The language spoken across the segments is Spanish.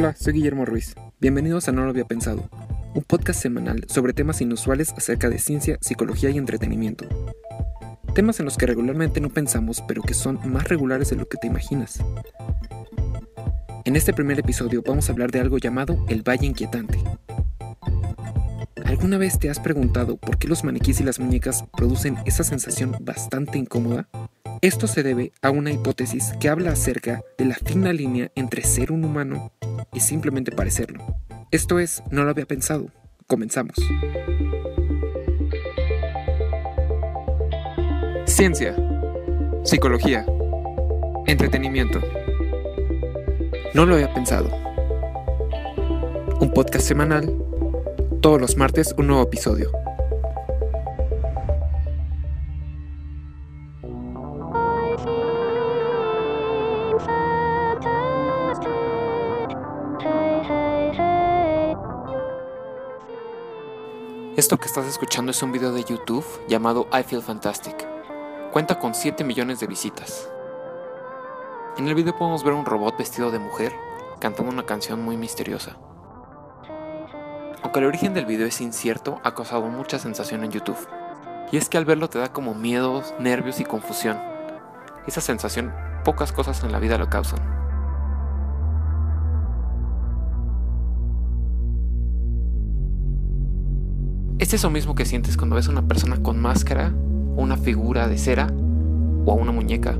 Hola, soy Guillermo Ruiz. Bienvenidos a No lo había pensado, un podcast semanal sobre temas inusuales acerca de ciencia, psicología y entretenimiento. Temas en los que regularmente no pensamos, pero que son más regulares de lo que te imaginas. En este primer episodio vamos a hablar de algo llamado el Valle Inquietante. ¿Alguna vez te has preguntado por qué los maniquís y las muñecas producen esa sensación bastante incómoda? Esto se debe a una hipótesis que habla acerca de la fina línea entre ser un humano y simplemente parecerlo. Esto es, no lo había pensado. Comenzamos. Ciencia, psicología, entretenimiento. No lo había pensado. Un podcast semanal, todos los martes un nuevo episodio. Esto que estás escuchando es un video de YouTube llamado I Feel Fantastic. Cuenta con 7 millones de visitas. En el video podemos ver un robot vestido de mujer cantando una canción muy misteriosa. Aunque el origen del video es incierto, ha causado mucha sensación en YouTube. Y es que al verlo te da como miedos, nervios y confusión. Esa sensación pocas cosas en la vida lo causan. Es eso mismo que sientes cuando ves a una persona con máscara, una figura de cera o a una muñeca.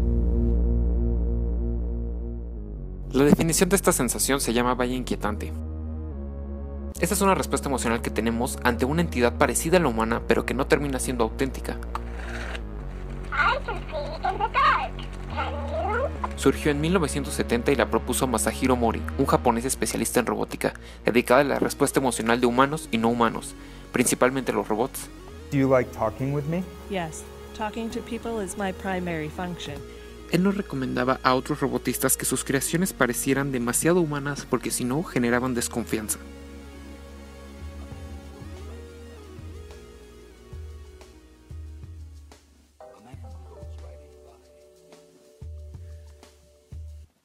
La definición de esta sensación se llama valle inquietante. Esta es una respuesta emocional que tenemos ante una entidad parecida a la humana pero que no termina siendo auténtica. Surgió en 1970 y la propuso Masahiro Mori, un japonés especialista en robótica, dedicada a la respuesta emocional de humanos y no humanos, principalmente los robots. Do you like talking with me? Yes, talking to people is my primary function. Él nos recomendaba a otros robotistas que sus creaciones parecieran demasiado humanas porque si no generaban desconfianza.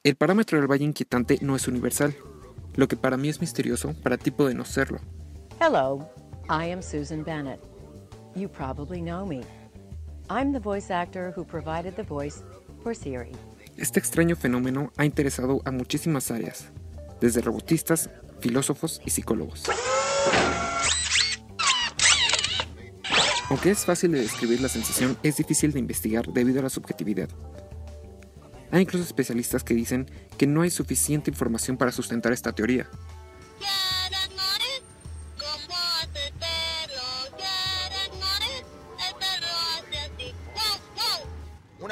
El parámetro del valle inquietante no es universal. Lo que para mí es misterioso, para ti puede no serlo. Hello, I am Susan Bennett. You probably know me. I'm the voice actor who provided the voice for Siri. Este extraño fenómeno ha interesado a muchísimas áreas, desde robotistas, filósofos y psicólogos. Aunque es fácil de describir la sensación, es difícil de investigar debido a la subjetividad. Hay incluso especialistas que dicen que no hay suficiente información para sustentar esta teoría,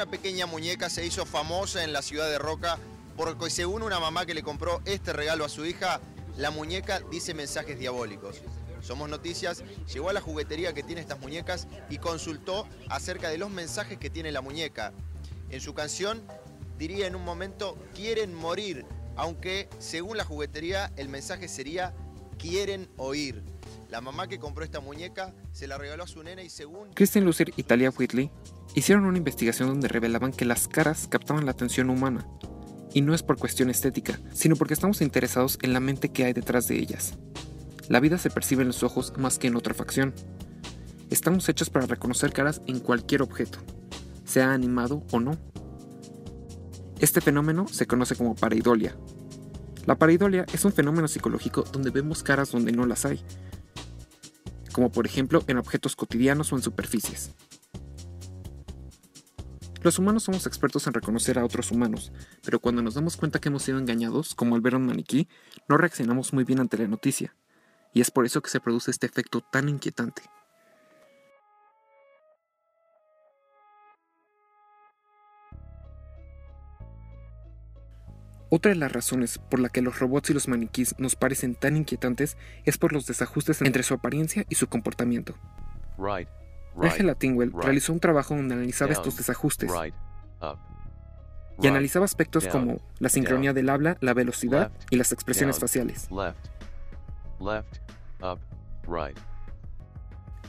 Pequeña muñeca se hizo famosa en la ciudad de Roca porque según una mamá que le compró este regalo a su hija, la muñeca dice mensajes diabólicos. Somos Noticias llegó a la juguetería que tiene estas muñecas y consultó acerca de los mensajes que tiene la muñeca. En su canción diría en un momento, quieren morir, aunque según la juguetería el mensaje sería, quieren oír. La mamá que compró esta muñeca se la regaló a su nena y según... Kristen Lucer y Talia Whitley hicieron una investigación donde revelaban que las caras captaban la atención humana. Y no es por cuestión estética, sino porque estamos interesados en la mente que hay detrás de ellas. La vida se percibe en los ojos más que en otra facción. Estamos hechos para reconocer caras en cualquier objeto, sea animado o no. Este fenómeno se conoce como pareidolia. La pareidolia es un fenómeno psicológico donde vemos caras donde no las hay, como por ejemplo en objetos cotidianos o en superficies. Los humanos somos expertos en reconocer a otros humanos, pero cuando nos damos cuenta que hemos sido engañados, como al ver un maniquí, no reaccionamos muy bien ante la noticia, y es por eso que se produce este efecto tan inquietante. Otra de las razones por la que los robots y los maniquís nos parecen tan inquietantes es por los desajustes entre su apariencia y su comportamiento. Angela Tingwell realizó un trabajo donde analizaba estos desajustes y analizaba aspectos como la sincronía del habla, la velocidad y las expresiones faciales.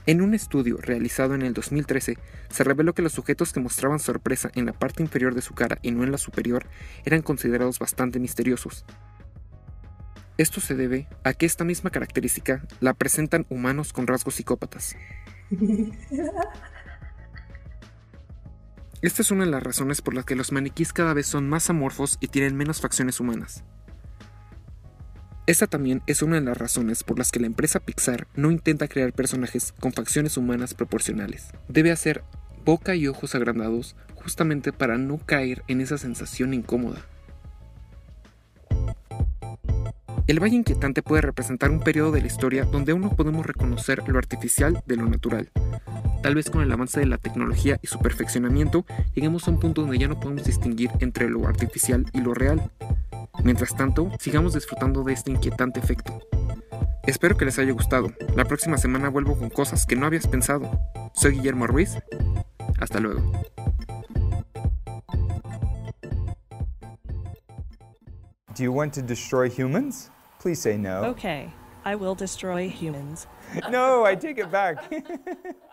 En un estudio realizado en el 2013, se reveló que los sujetos que mostraban sorpresa en la parte inferior de su cara y no en la superior eran considerados bastante misteriosos. Esto se debe a que esta misma característica la presentan humanos con rasgos psicópatas. Esta es una de las razones por las que los maniquís cada vez son más amorfos y tienen menos facciones humanas. Esta también es una de las razones por las que la empresa Pixar no intenta crear personajes con facciones humanas proporcionales. Debe hacer boca y ojos agrandados justamente para no caer en esa sensación incómoda. El Valle Inquietante puede representar un periodo de la historia donde aún no podemos reconocer lo artificial de lo natural. Tal vez con el avance de la tecnología y su perfeccionamiento lleguemos a un punto donde ya no podemos distinguir entre lo artificial y lo real. Mientras tanto, sigamos disfrutando de este inquietante efecto. Espero que les haya gustado. La próxima semana vuelvo con cosas que no habías pensado. Soy Guillermo Ruiz. Hasta luego. Do you want to destroy humans? Please say no. Okay, I will destroy humans. No, I take it back.